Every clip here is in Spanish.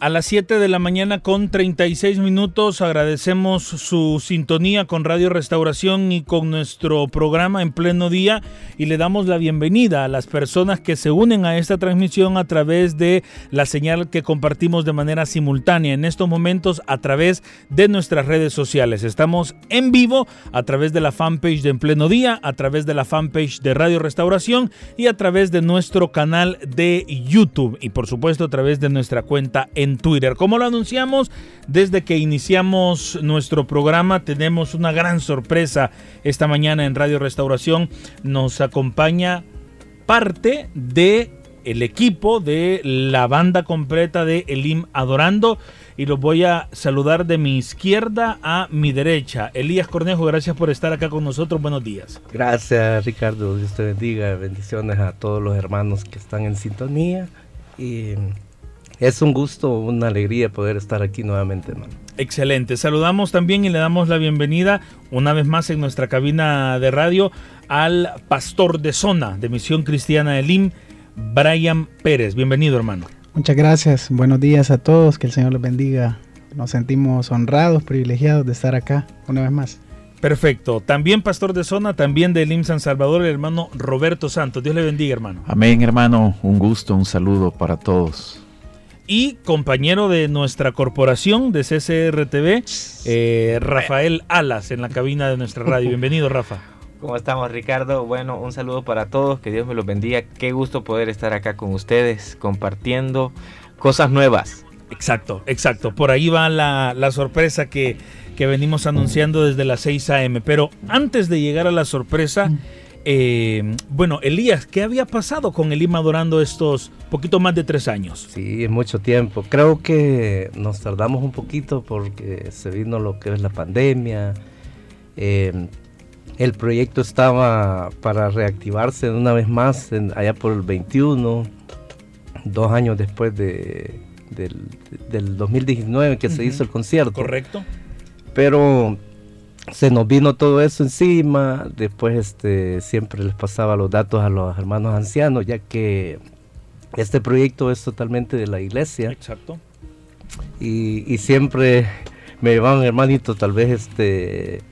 A las 7 de la mañana con 36 minutos agradecemos su sintonía con Radio Restauración y con nuestro programa en pleno día y le damos la bienvenida a las personas que se unen a esta transmisión a través de la señal que compartimos de manera simultánea en estos momentos a través de nuestras redes sociales. Estamos en vivo a través de la fanpage de En Pleno Día, a través de la fanpage de Radio Restauración y a través de nuestro canal de YouTube y por supuesto a través de nuestra cuenta en Twitter. Como lo anunciamos desde que iniciamos nuestro programa, tenemos una gran sorpresa esta mañana en Radio Restauración. Nos acompaña parte de el equipo de la banda completa de Elim Adorando y los voy a saludar de mi izquierda a mi derecha. Elías Cornejo, gracias por estar acá con nosotros. Buenos días. Gracias, Ricardo. Dios te bendiga. Bendiciones a todos los hermanos que están en sintonía y es un gusto, una alegría poder estar aquí nuevamente, hermano. Excelente. Saludamos también y le damos la bienvenida una vez más en nuestra cabina de radio al pastor de zona de Misión Cristiana de Lim, Brian Pérez. Bienvenido, hermano. Muchas gracias. Buenos días a todos. Que el Señor les bendiga. Nos sentimos honrados, privilegiados de estar acá una vez más. Perfecto. También pastor de zona, también de Lim San Salvador, el hermano Roberto Santos. Dios le bendiga, hermano. Amén, hermano. Un gusto, un saludo para todos y compañero de nuestra corporación de CCRTV, eh, Rafael Alas, en la cabina de nuestra radio. Bienvenido, Rafa. ¿Cómo estamos, Ricardo? Bueno, un saludo para todos, que Dios me los bendiga. Qué gusto poder estar acá con ustedes, compartiendo cosas nuevas. Exacto, exacto. Por ahí va la, la sorpresa que, que venimos anunciando desde las 6 a.m. Pero antes de llegar a la sorpresa... Eh, bueno, Elías, ¿qué había pasado con el IMA Adorando estos poquito más de tres años? Sí, es mucho tiempo. Creo que nos tardamos un poquito porque se vino lo que es la pandemia. Eh, el proyecto estaba para reactivarse una vez más allá por el 21, dos años después de, del, 2019 que se hizo el concierto. Correcto. Pero se nos vino todo eso encima, después este, siempre les pasaba los datos a los hermanos ancianos, ya que este proyecto es totalmente de la iglesia. Exacto. Y, siempre me llevaban hermanito, tal vez este,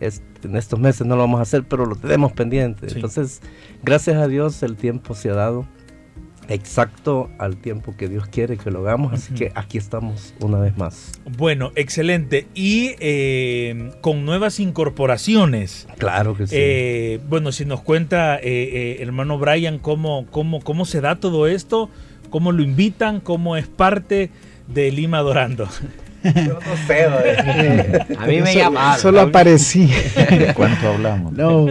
en estos meses no lo vamos a hacer, pero lo tenemos pendiente. Entonces, gracias a Dios el tiempo se ha dado exacto al tiempo que Dios quiere que lo hagamos. Así que aquí estamos una vez más. Bueno, excelente. Y eh, con nuevas incorporaciones. Claro que sí. Eh, bueno, si nos cuenta eh, hermano Brian cómo, cómo, cómo se da todo esto, cómo lo invitan, cómo es parte de Lima Adorando. Yo no sé, a mí me llamaron. Solo aparecí. ¿De cuánto hablamos? No,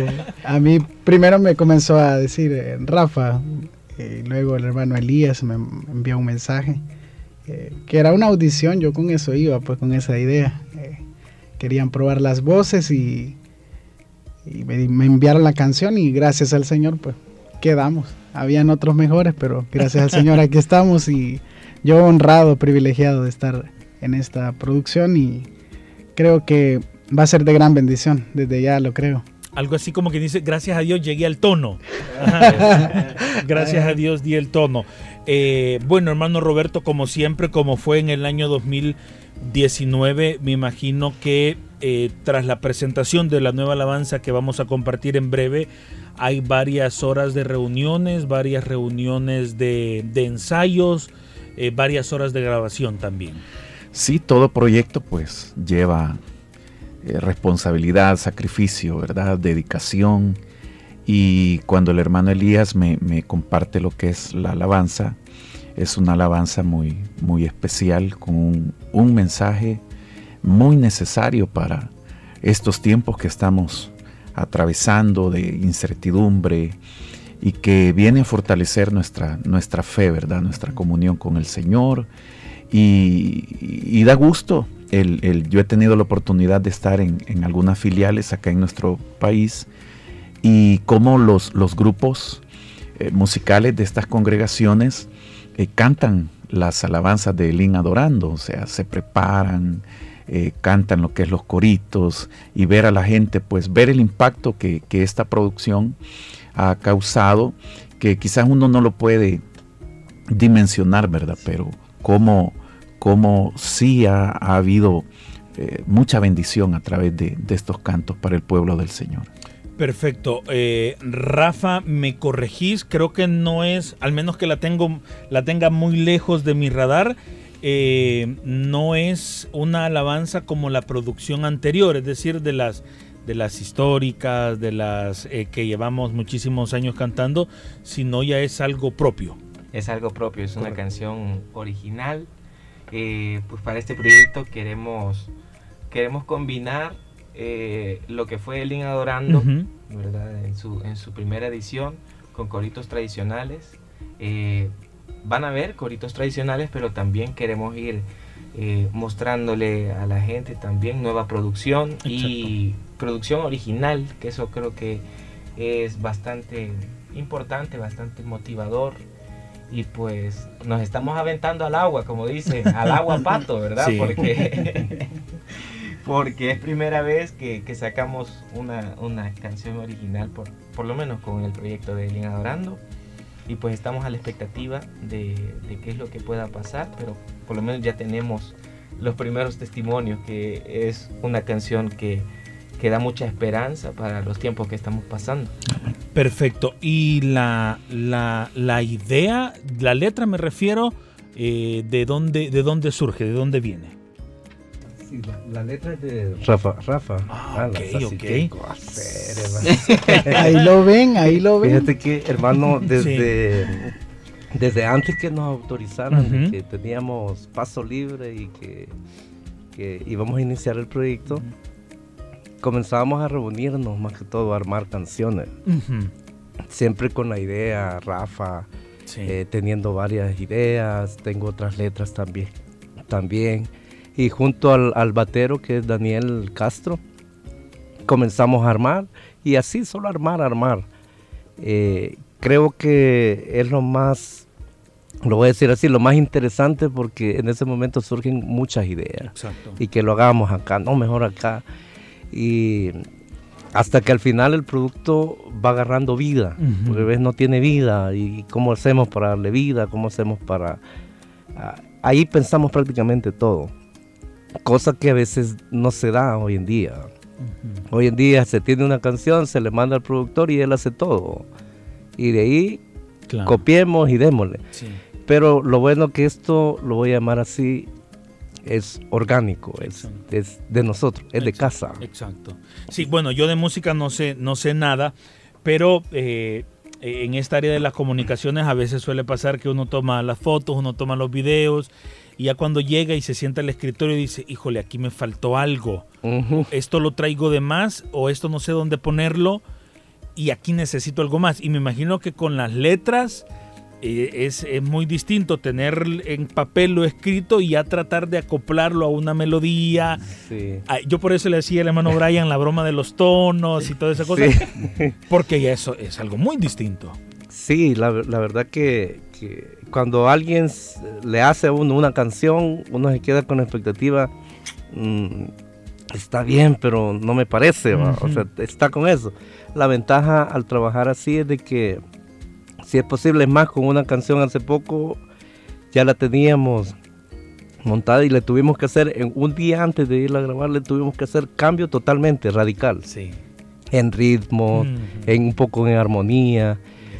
a mí primero me comenzó a decir, Rafa, eh, luego el hermano Elías me envió un mensaje, eh, que era una audición, yo con eso iba, pues con esa idea. Eh, querían probar las voces y, me, enviaron la canción y gracias al Señor pues quedamos. Habían otros mejores, pero gracias al Señor aquí estamos y yo honrado, privilegiado de estar en esta producción y creo que va a ser de gran bendición, desde ya lo creo algo así como que dice, gracias a Dios llegué al tono. gracias a Dios di el tono. Eh, bueno, hermano Roberto, como siempre, como fue en el año 2019, me imagino que eh, tras la presentación de la nueva alabanza que vamos a compartir en breve, hay varias horas de reuniones, varias reuniones de, ensayos, eh, varias horas de grabación también. Sí, todo proyecto pues lleva eh, responsabilidad, sacrificio, ¿verdad? Dedicación. Y cuando el hermano Elías me, comparte lo que es la alabanza, es una alabanza muy, muy especial, con un, mensaje muy necesario para estos tiempos que estamos atravesando de incertidumbre y que viene a fortalecer nuestra, nuestra fe, ¿verdad? Nuestra comunión con el Señor. Y, da gusto. El, yo he tenido la oportunidad de estar en, algunas filiales acá en nuestro país y cómo los, los grupos eh, musicales de estas congregaciones eh, cantan las alabanzas de Elín adorando, o sea, se preparan, eh, cantan lo que es los coritos y ver a la gente, pues ver el impacto que, esta producción ha causado, que quizás uno no lo puede dimensionar, ¿verdad? Pero cómo, cómo sí ha, habido eh, mucha bendición a través de, estos cantos para el pueblo del Señor. Perfecto. Eh, Rafa, me corregís, creo que no es, al menos que la, tengo, la tenga muy lejos de mi radar, eh, no es una alabanza como la producción anterior, es decir, de las de las históricas, de las eh, que llevamos muchísimos años cantando, sino ya es algo propio. Es algo propio, es una canción original. Eh, pues para este proyecto queremos, queremos combinar lo que fue El Adorando, ¿verdad? En, su, en su primera edición, con coritos tradicionales van a ver coritos tradicionales, pero también queremos ir eh, mostrándole a la gente también nueva producción y producción original, que eso creo que es bastante importante, bastante motivador. Y pues nos estamos aventando al agua, como dicen, al agua pato, ¿verdad? Porque, porque es primera vez que, sacamos una, una, canción original, por, por lo menos con el proyecto de Elena Adorando y pues estamos a la expectativa de, qué es lo que pueda pasar, pero por lo menos ya tenemos los primeros testimonios, que es una canción que, que da mucha esperanza para los tiempos que estamos pasando. Perfecto. Y la, la, la idea, la letra me refiero, eh, de, dónde, ¿de dónde surge, de dónde viene? la, letra es de Rafa. Rafa. Ah, ahí lo ven, ahí lo ven. Fíjate que, hermano, desde, desde antes que nos autorizaran, que teníamos paso libre y que, que íbamos a iniciar el proyecto, comenzábamos a reunirnos, más que todo, a armar canciones. Siempre con la idea, Rafa, eh, teniendo varias ideas, tengo otras letras también. también y junto al, batero que es Daniel Castro comenzamos a armar y así solo armar, armar. Eh, creo que es lo más, lo voy a decir así, lo más interesante porque en ese momento surgen muchas ideas y que lo hagamos acá, no mejor acá y hasta que al final el producto va agarrando vida, porque ves no tiene vida y cómo hacemos para darle vida, cómo hacemos para... Ah, ahí pensamos prácticamente todo cosa que a veces no se da hoy en día. Hoy en día se tiene una canción, se le manda al productor y él hace todo. Y de ahí copiemos y démosle. Pero lo bueno que esto, lo voy a llamar así, es orgánico, es, es de nosotros, es de casa. Exacto. Sí, bueno, yo de música no sé, no sé nada, pero eh, en esta área de las comunicaciones a veces suele pasar que uno toma las fotos, uno toma los videos y ya cuando llega y se sienta al escritorio dice, híjole, aquí me faltó algo. Esto lo traigo de más o esto no sé dónde ponerlo y aquí necesito algo más. Y me imagino que con las letras eh, es, muy distinto tener en papel lo escrito y ya tratar de acoplarlo a una melodía. Ah, yo por eso le decía al hermano Brian la broma de los tonos y toda esa cosa, porque ya eso es algo muy distinto. Sí, la, verdad que, cuando alguien le hace a uno una canción, uno se queda con la expectativa, mm, está bien, pero no me parece, o sea, está con eso. La ventaja al trabajar así es de que, si es posible, es más, con una canción hace poco ya la teníamos montada y le tuvimos que hacer, en un día antes de ir a grabar, le tuvimos que hacer cambio totalmente radical. Sí. En ritmo, en un poco en armonía.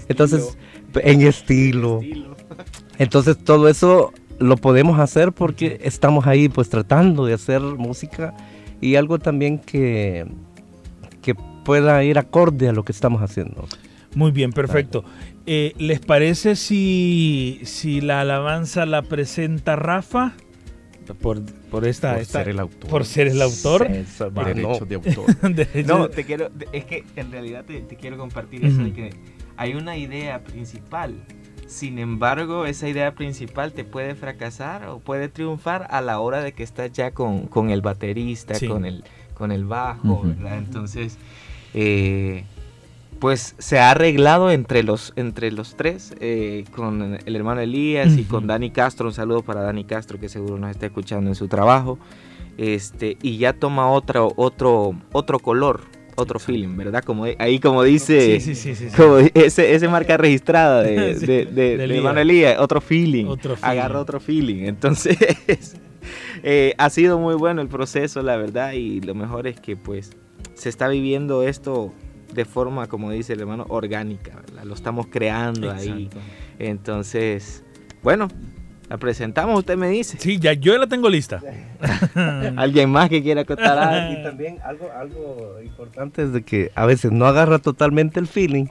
Entonces, en estilo. Entonces, todo eso lo podemos hacer porque estamos ahí pues tratando de hacer música y algo también que, que pueda ir acorde a lo que estamos haciendo. Muy bien, perfecto. Eh, ¿Les parece si, si la alabanza la presenta Rafa? por, por esta, Por esta- ser el autor. Por ser el autor. Derechos de autor. Derecho No, te quiero, es que en realidad te, te quiero compartir eso de que hay una idea principal. Sin embargo, esa idea principal te puede fracasar o puede triunfar a la hora de que estás ya con, con el baterista, Sí. con, el, con el bajo. ¿verdad? Entonces, eh, pues se ha arreglado entre los, entre los tres, eh, con el hermano Elías y con Dani Castro. Un saludo para Dani Castro, que seguro nos está escuchando en su trabajo. Este, y ya toma otro, otro, otro color, otro feeling, ¿verdad? Como ahí como dice, Sí, sí, sí, como ese, ese marca registrada de, de, de, de Elías, otro feeling, Otro feeling. agarra otro feeling. Entonces, eh, ha sido muy bueno el proceso, la verdad, y lo mejor es que pues se está viviendo esto de forma, como dice el hermano, orgánica, ¿verdad? Lo estamos creando ahí. Entonces, bueno, la presentamos, usted me dice. Sí, ya yo la tengo lista. ¿Alguien más que quiera contar algo? y también algo, algo importante es de que a veces no agarra totalmente el feeling,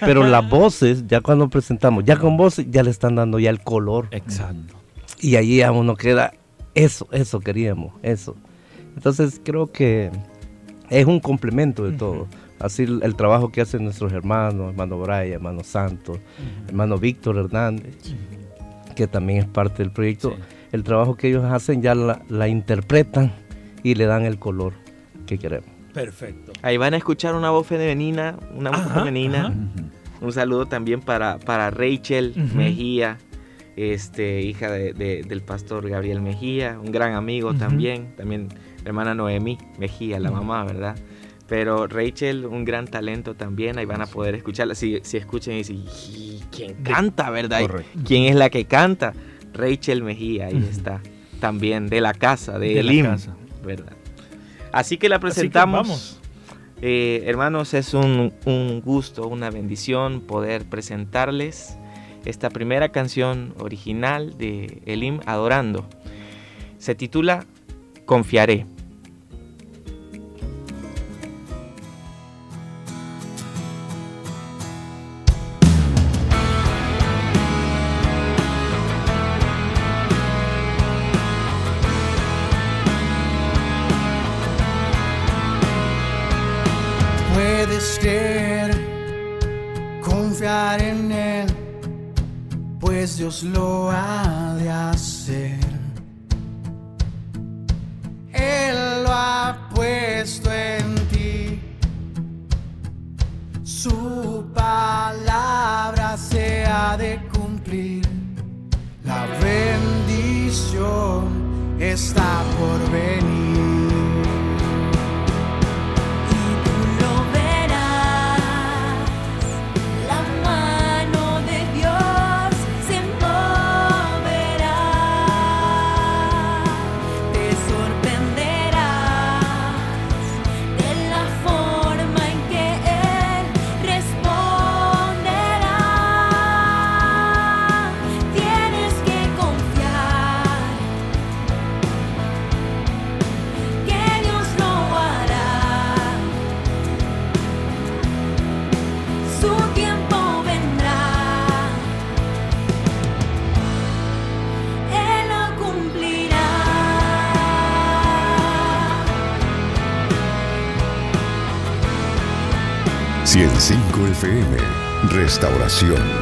pero las voces, ya cuando presentamos, ya con voces, ya le están dando ya el color. Exacto. Y allí a uno queda, eso, eso queríamos, eso. Entonces creo que es un complemento de todo. Así el, el trabajo que hacen nuestros hermanos, hermano Brian, hermano Santos, hermano Víctor Hernández, que también es parte del proyecto. Sí. El trabajo que ellos hacen ya la, la interpretan y le dan el color que queremos. Perfecto. Ahí van a escuchar una voz femenina, una voz Ajá, femenina. ajá. Un saludo también para, para Rachel. Mejía, este, hija de- de- del pastor Gabriel Mejía, un gran amigo también, también hermana Noemí Mejía, la mamá, ¿verdad? Pero Rachel, un gran talento también, ahí van a poder escucharla. Si, si escuchan y dicen, "¿Y ¿quién canta, verdad? ¿Y Correcto. ¿Quién es la que canta? Rachel Mejía, ahí está. También de la casa, de, De la casa. ¿verdad? Así que la que presentamos. vamos. Eh, hermanos, es un, un gusto, una bendición poder presentarles esta primera canción original de Elim Adorando. Se titula Confiaré. Pues FM, Restauración.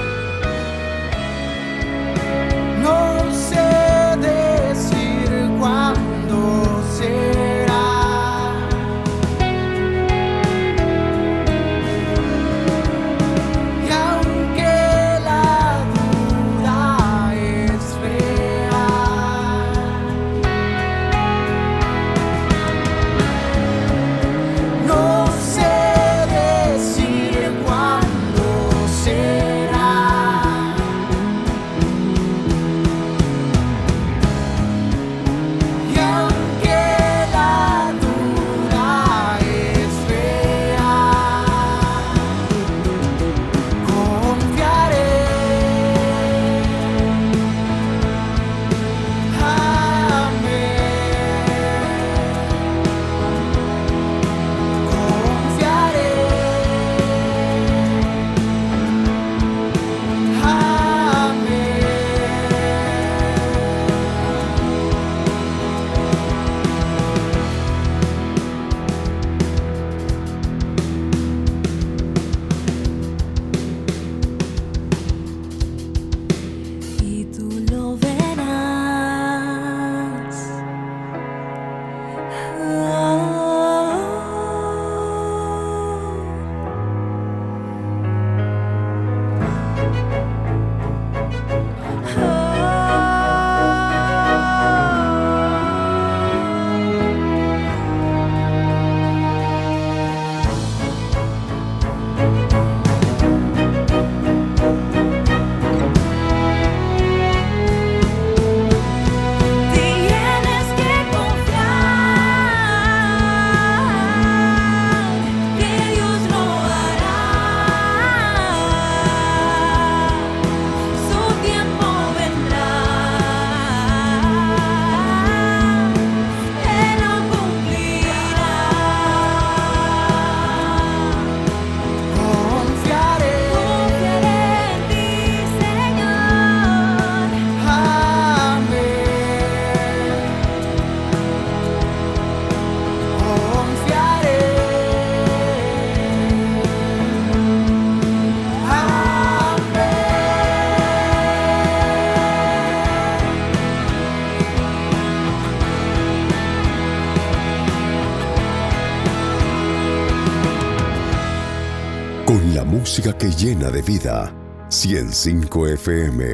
Música que llena de vida. 105 FM.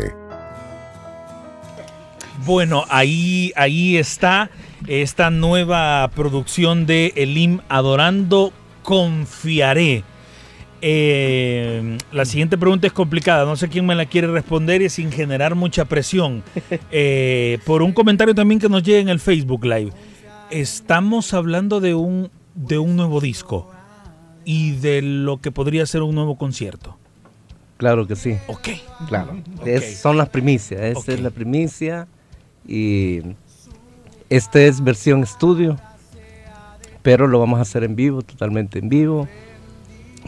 Bueno, ahí, ahí está esta nueva producción de Elim Adorando Confiaré. Eh, la siguiente pregunta es complicada, no sé quién me la quiere responder y sin generar mucha presión. Eh, por un comentario también que nos llega en el Facebook Live. Estamos hablando de un, de un nuevo disco y de lo que podría ser un nuevo concierto. Claro que sí. Ok. Claro. Es- son las primicias. Esta es la primicia. Y este es versión estudio. Pero lo vamos a hacer en vivo, totalmente en vivo.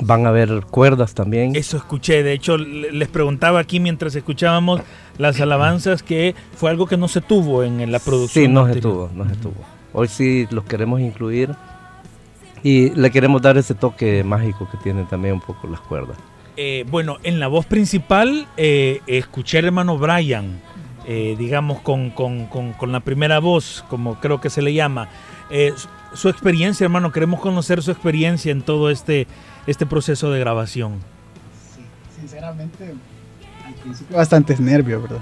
Van a haber cuerdas también. Eso escuché, de hecho le- les preguntaba aquí mientras escuchábamos las alabanzas que fue algo que no se tuvo en, la producción. Sí, no se tuvo, no se tuvo. Hoy sí los queremos incluir. Y le queremos dar ese toque mágico que tienen también un poco las cuerdas. Eh, bueno, en la voz principal eh, escuché al hermano Brian, eh, digamos, con, con- con- con la primera voz, como creo que se le llama. Eh, su, su experiencia, hermano, queremos conocer su experiencia en todo este, este proceso de grabación. Sinceramente, al principio bastantes nervios, ¿verdad?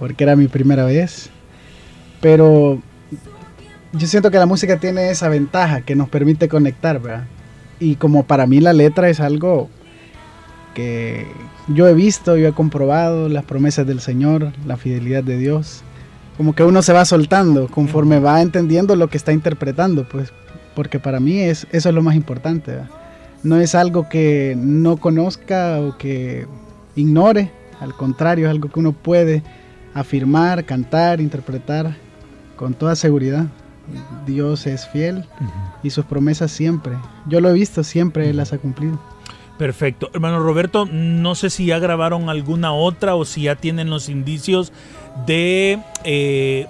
Porque era mi primera vez. Pero yo siento que la música tiene esa ventaja que nos permite conectar, ¿verdad? Y como para mí la letra es algo que yo he visto, yo he comprobado las promesas del Señor, la fidelidad de Dios. Como que uno se va soltando conforme va entendiendo lo que está interpretando, pues, porque para mí es, eso es lo más importante. ¿verdad? No es algo que no conozca o que ignore, al contrario, es algo que uno puede afirmar, cantar, interpretar con toda seguridad. Dios es fiel y sus promesas siempre. Yo lo he visto, siempre Él las ha cumplido. Perfecto. Hermano Roberto, no sé si ya grabaron alguna otra o si ya tienen los indicios de eh,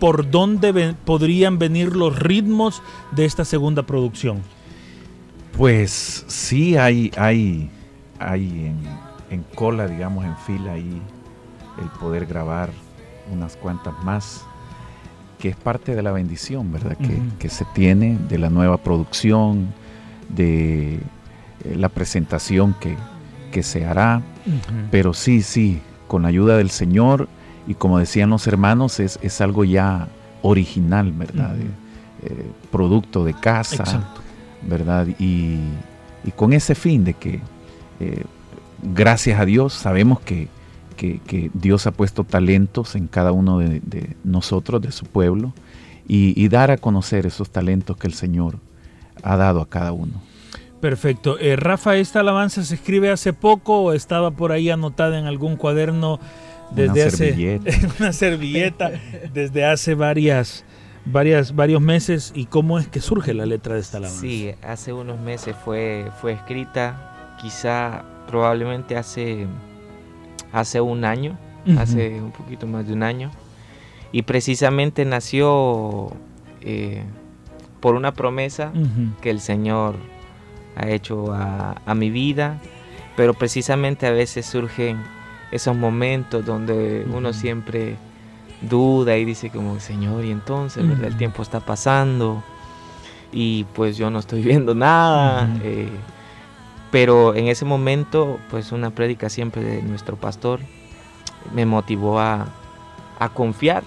por dónde ven- podrían venir los ritmos de esta segunda producción. Pues sí hay, hay, hay en, en cola, digamos, en fila ahí el poder grabar unas cuantas más, que es parte de la bendición, ¿verdad? Que, se tiene de la nueva producción, de eh, la presentación que, que se hará. Pero sí, sí, con la ayuda del Señor y como decían los hermanos, es, es algo ya original, ¿verdad? Ujú. Eh, producto de casa, Exacto. ¿verdad? Y, y con ese fin de que, eh, gracias a Dios, sabemos que, que- que Dios ha puesto talentos en cada uno de, de nosotros, de su pueblo, y, y dar a conocer esos talentos que el Señor ha dado a cada uno. Perfecto. Eh, Rafa, ¿esta alabanza se escribe hace poco o estaba por ahí anotada en algún cuaderno desde Una hace servilleta. una servilleta desde hace varias, varias, varios meses? ¿Y cómo es que surge la letra de esta alabanza? Sí, hace unos meses fue, fue escrita, quizá probablemente hace, hace un año, hace un poquito más de un año. Y precisamente nació eh, por una promesa que el Señor ha hecho a, a mi vida, pero precisamente a veces surgen esos momentos donde uno siempre duda y dice como, Señor, y entonces, ¿verdad? El tiempo está pasando y pues yo no estoy viendo nada. Eh, pero en ese momento, pues una prédica siempre de nuestro pastor me motivó a, a confiar,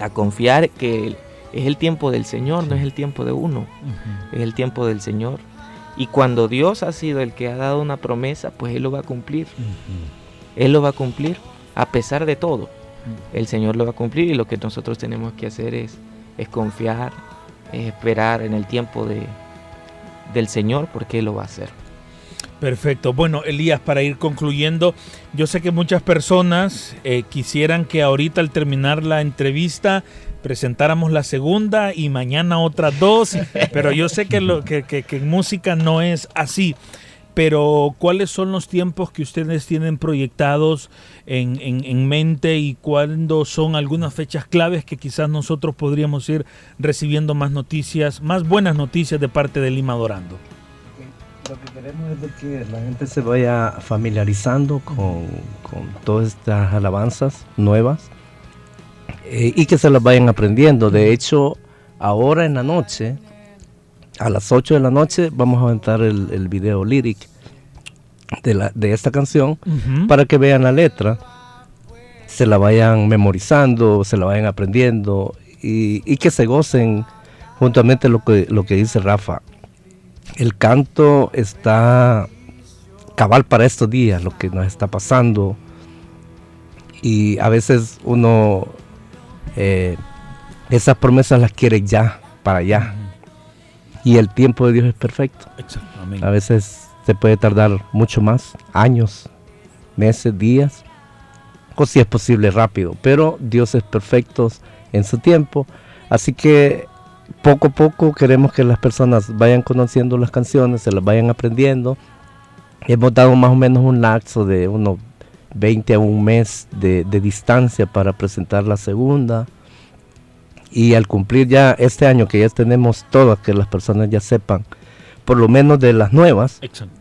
a confiar que es el tiempo del Señor, no es el tiempo de uno, es el tiempo del Señor. Y cuando Dios ha sido el que ha dado una promesa, pues Él lo va a cumplir. Él lo va a cumplir a pesar de todo. El Señor lo va a cumplir y lo que nosotros tenemos que hacer es, es confiar, es esperar en el tiempo de, del Señor porque Él lo va a hacer. Perfecto. Bueno, Elías, para ir concluyendo, yo sé que muchas personas eh, quisieran que ahorita al terminar la entrevista presentáramos la segunda y mañana otras dos, pero yo sé que, lo, que, que- que en música no es así. Pero ¿cuáles son los tiempos que ustedes tienen proyectados en, en- en mente y cuándo son algunas fechas claves que quizás nosotros podríamos ir recibiendo más noticias, más buenas noticias de parte de Lima Dorando? Lo que queremos es de que la gente se vaya familiarizando con, con todas estas alabanzas nuevas eh, y que se las vayan aprendiendo. De hecho, ahora en la noche, a las 8 de la noche, vamos a aventar el, el video lyric de, la, de esta canción para que vean la letra, se la vayan memorizando, se la vayan aprendiendo y, y que se gocen juntamente lo que, lo que dice Rafa. El canto está cabal para estos días, lo que nos está pasando. Y a veces uno eh, esas promesas las quiere ya, para allá. Y el tiempo de Dios es perfecto. A veces se puede tardar mucho más, años, meses, días, o si es posible rápido, pero Dios es perfecto en su tiempo, así que poco a poco queremos que las personas vayan conociendo las canciones, se las vayan aprendiendo. Hemos dado más o menos un lapso de unos 20 a un mes de, de distancia para presentar la segunda. Y al cumplir ya este año que ya tenemos todas, que las personas ya sepan, por lo menos de las nuevas, Exacto.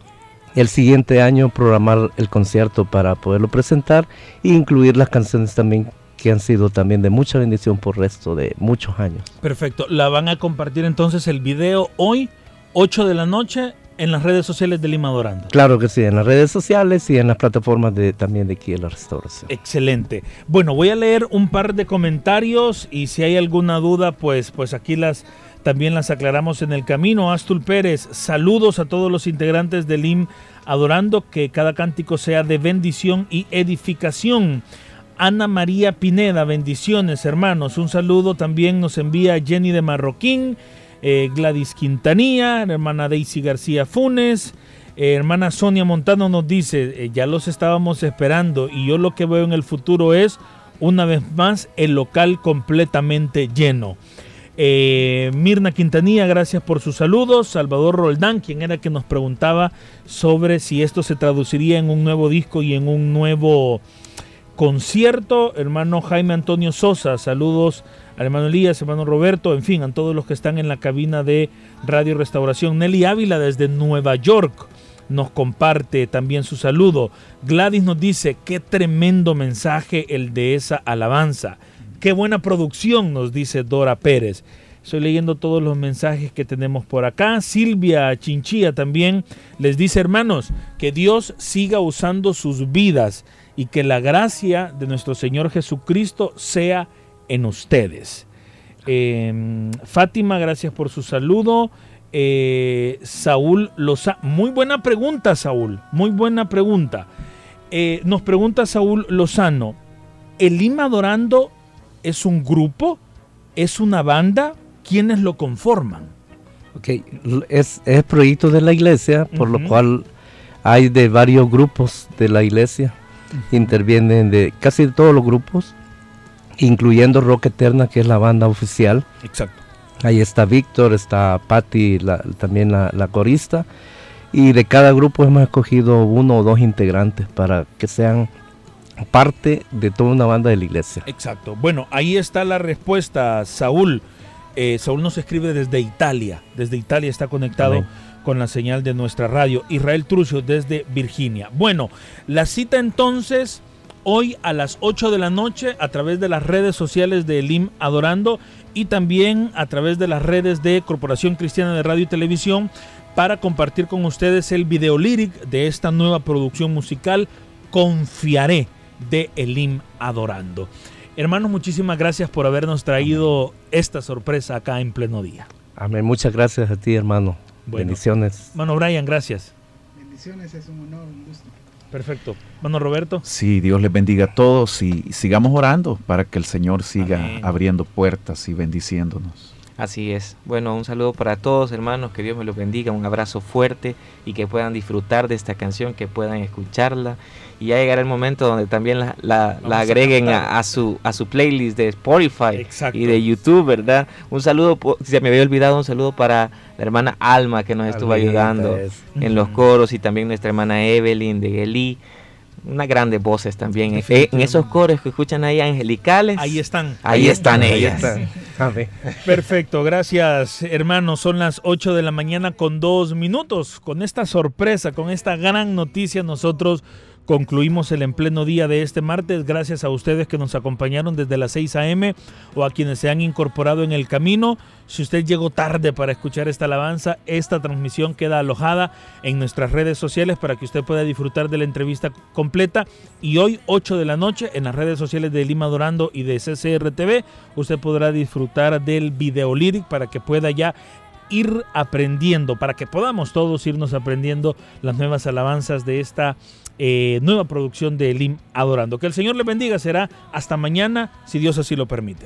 el siguiente año programar el concierto para poderlo presentar e incluir las canciones también que han sido también de mucha bendición por resto de muchos años. Perfecto. La van a compartir entonces el video hoy, 8 de la noche, en las redes sociales de Lima Dorando. Claro que sí, en las redes sociales y en las plataformas de, también de aquí de la restauración. Excelente. Bueno, voy a leer un par de comentarios y si hay alguna duda, pues, pues aquí las también las aclaramos en el camino. Astul Pérez, saludos a todos los integrantes del IM Adorando, que cada cántico sea de bendición y edificación. Ana María Pineda, bendiciones hermanos. Un saludo también nos envía Jenny de Marroquín, eh, Gladys Quintanilla, hermana Daisy García Funes. Eh, hermana Sonia Montano nos dice, eh, ya los estábamos esperando y yo lo que veo en el futuro es, una vez más, el local completamente lleno. Mirna Quintanilla, gracias por sus saludos. Salvador Roldán, quien era que nos preguntaba sobre si esto se traduciría en un nuevo disco y en un nuevo concierto. Hermano Jaime Antonio Sosa, saludos al hermano Elías, hermano Roberto, en fin, a todos los que están en la cabina de Radio Restauración. Nelly Ávila desde Nueva York nos comparte también su saludo. Gladys nos dice, qué tremendo mensaje el de esa alabanza. Qué buena producción, nos dice Dora Pérez. Estoy leyendo todos los mensajes que tenemos por acá. Silvia Chinchilla también les dice, hermanos, que Dios siga usando sus vidas y que la gracia de nuestro Señor Jesucristo sea en ustedes. Eh, Fátima, gracias por su saludo. Eh, Saúl Lozano, muy buena pregunta, Saúl, muy buena pregunta. Eh, nos pregunta Saúl Lozano, ¿el Lima Adorando es un grupo? ¿Es una banda? ¿Quiénes lo conforman? Ok, es, es proyecto de la iglesia, por lo cual hay de varios grupos de la iglesia, intervienen de casi todos los grupos, incluyendo Rock Eterna, que es la banda oficial. Exacto. Ahí está Víctor, está Patti, la- también la, la corista. Y de cada grupo hemos escogido uno o dos integrantes para que sean parte de toda una banda de la iglesia. Exacto. Bueno, ahí está la respuesta, Saúl. Eh, Saúl nos escribe desde Italia. Desde Italia está conectado Amén. Con la señal de nuestra radio. Israel Trucio desde Virginia. Bueno, la cita entonces hoy a las 8 de la noche a través de las redes sociales de Elim Adorando y también a través de las redes de Corporación Cristiana de Radio y Televisión para compartir con ustedes el video lyric de esta nueva producción musical Confiaré de Elim Adorando. Hermanos, muchísimas gracias por habernos traído esta sorpresa acá en pleno día. Amén. Muchas gracias a ti, hermano. Bueno. Bendiciones. Mano Brian, gracias. Bendiciones, es un honor, un gusto. Perfecto. Mano Roberto. Sí, Dios les bendiga a todos y sigamos orando para que el Señor siga Amén. abriendo puertas y bendiciéndonos. Así es. Bueno, un saludo para todos, hermanos. Que Dios me los bendiga. Un abrazo fuerte y que puedan disfrutar de esta canción, que puedan escucharla. Y ya llegará el momento donde también la, agreguen a, a su, a su playlist de Spotify Exacto. y de YouTube, ¿verdad? Un saludo, se me había olvidado, un saludo para la hermana Alma que nos estuvo ayudando es. en los coros y también nuestra hermana Evelyn de Gelí. Unas grandes voces también. Eh, En esos coros que escuchan ahí angelicales. Ahí están. Ahí están ellas. está. Perfecto, gracias hermanos. Son las 8 de la mañana con dos minutos. Con esta sorpresa, con esta gran noticia, nosotros concluimos el en pleno día de este martes. Gracias a ustedes que nos acompañaron desde las 6 a.m. o a quienes se han incorporado en el camino. Si usted llegó tarde para escuchar esta alabanza, esta transmisión queda alojada en nuestras redes sociales para que usted pueda disfrutar de la entrevista completa. Y hoy, 8 de la noche, en las redes sociales de Lima Dorando y de CCRTV, usted podrá disfrutar del video lyric para que pueda ya ir aprendiendo, para que podamos todos irnos aprendiendo las nuevas alabanzas de esta eh, nueva producción de Elim Adorando. Que el Señor le bendiga, será hasta mañana, si Dios así lo permite.